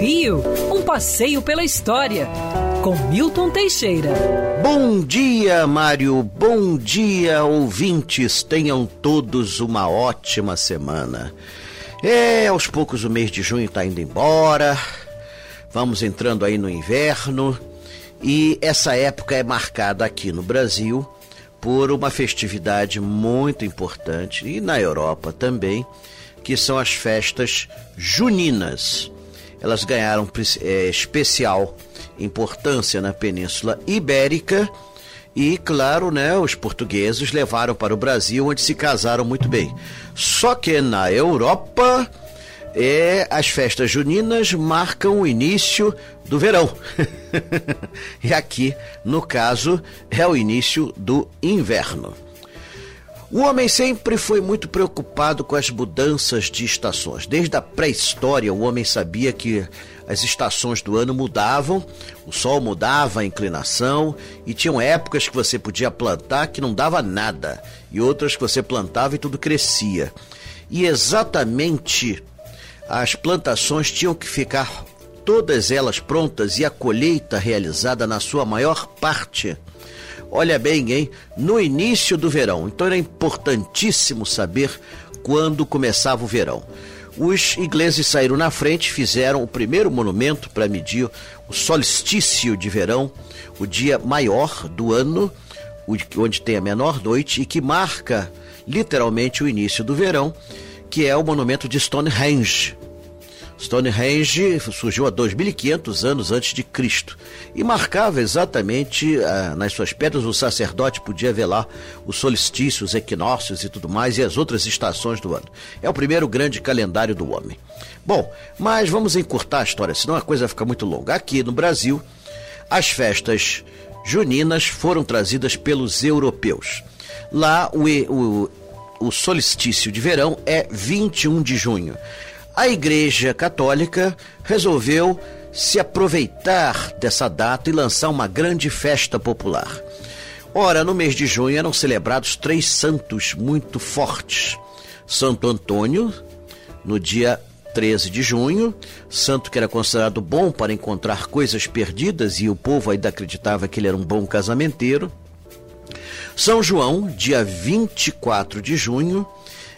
Rio, um passeio pela história, com Milton Teixeira. Bom dia, Mário. Bom dia, ouvintes. Tenham todos uma ótima semana. É, aos poucos o mês de junho está indo embora. Vamos entrando aí no inverno. E essa época é marcada aqui no Brasil por uma festividade muito importante e na Europa também, que são as festas juninas. Elas ganharam é, especial importância na Península Ibérica e, claro, né, os portugueses levaram para o Brasil, onde se casaram muito bem. Só que na Europa, é, as festas juninas marcam o início do verão. e aqui, no caso, é o início do inverno. O homem sempre foi muito preocupado com as mudanças de estações. Desde a pré-história, o homem sabia que as estações do ano mudavam, o sol mudava a inclinação e tinham épocas que você podia plantar que não dava nada e outras que você plantava e tudo crescia. E exatamente as plantações tinham que ficar todas elas prontas e a colheita realizada na sua maior parte olha bem, hein? No início do verão. Então era importantíssimo saber quando começava o verão. Os ingleses saíram na frente, fizeram o primeiro monumento para medir o solstício de verão, o dia maior do ano, onde tem a menor noite e que marca literalmente o início do verão, que é o monumento de Stonehenge, Stonehenge surgiu há 2.500 anos antes de Cristo e marcava exatamente ah, nas suas pedras o sacerdote podia lá os solstícios, os equinócios e tudo mais e as outras estações do ano. É o primeiro grande calendário do homem. Bom, mas vamos encurtar a história, senão a coisa fica muito longa. Aqui no Brasil, as festas juninas foram trazidas pelos europeus. Lá o, o, o solstício de verão é 21 de junho a Igreja Católica resolveu se aproveitar dessa data e lançar uma grande festa popular. Ora, no mês de junho eram celebrados três santos muito fortes: Santo Antônio, no dia 13 de junho, santo que era considerado bom para encontrar coisas perdidas e o povo ainda acreditava que ele era um bom casamenteiro. São João, dia 24 de junho,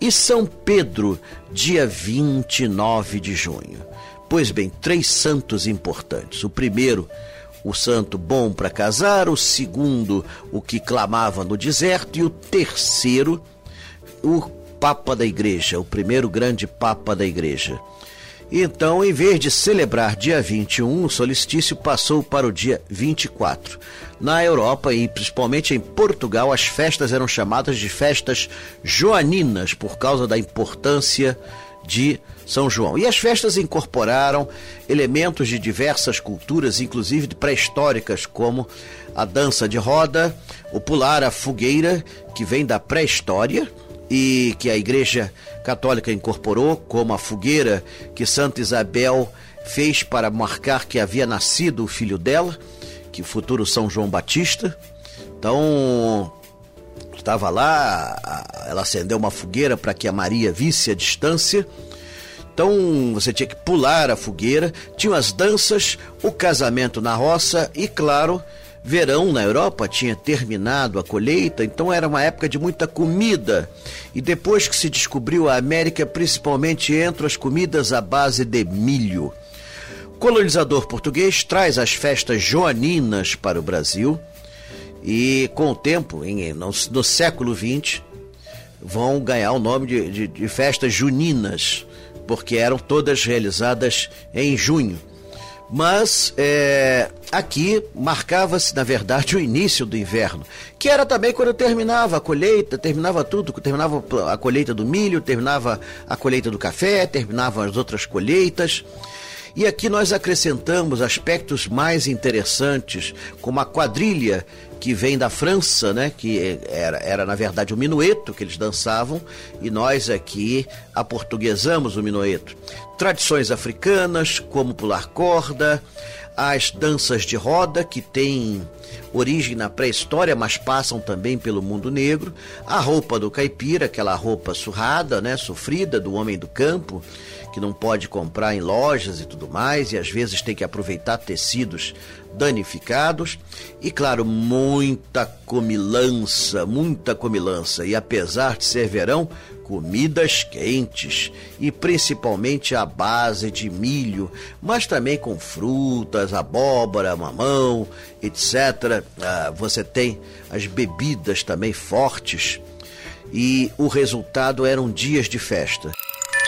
e São Pedro, dia 29 de junho. Pois bem, três santos importantes. O primeiro, o santo bom para casar, o segundo, o que clamava no deserto, e o terceiro, o Papa da Igreja, o primeiro grande Papa da Igreja. Então, em vez de celebrar dia 21, o solstício passou para o dia 24. Na Europa e principalmente em Portugal, as festas eram chamadas de festas joaninas por causa da importância de São João. E as festas incorporaram elementos de diversas culturas, inclusive pré-históricas, como a dança de roda, o pular a fogueira, que vem da pré-história e que a Igreja Católica incorporou, como a fogueira que Santa Isabel fez para marcar que havia nascido o filho dela, que o futuro São João Batista. Então, estava lá, ela acendeu uma fogueira para que a Maria visse a distância. Então você tinha que pular a fogueira, tinham as danças, o casamento na roça e, claro, verão na Europa tinha terminado a colheita, então era uma época de muita comida. E depois que se descobriu a América, principalmente entre as comidas à base de milho. O colonizador português traz as festas joaninas para o Brasil e, com o tempo, em, no, no século XX, vão ganhar o nome de, de, de festas juninas, porque eram todas realizadas em junho. Mas é, aqui marcava-se, na verdade, o início do inverno, que era também quando terminava a colheita, terminava tudo, terminava a colheita do milho, terminava a colheita do café, terminavam as outras colheitas. E aqui nós acrescentamos aspectos mais interessantes, como a quadrilha que vem da França, né? Que era, era na verdade o minueto que eles dançavam, e nós aqui aportuguesamos o minueto. Tradições africanas, como pular corda, as danças de roda, que tem origem na pré-história, mas passam também pelo mundo negro. A roupa do caipira, aquela roupa surrada, né, sofrida do homem do campo, que não pode comprar em lojas e tudo mais, e às vezes tem que aproveitar tecidos danificados. E claro, muita comilança, muita comilança. E apesar de ser verão, comidas quentes e principalmente à base de milho, mas também com frutas, abóbora, mamão, etc. Ah, você tem as bebidas também fortes e o resultado eram dias de festa.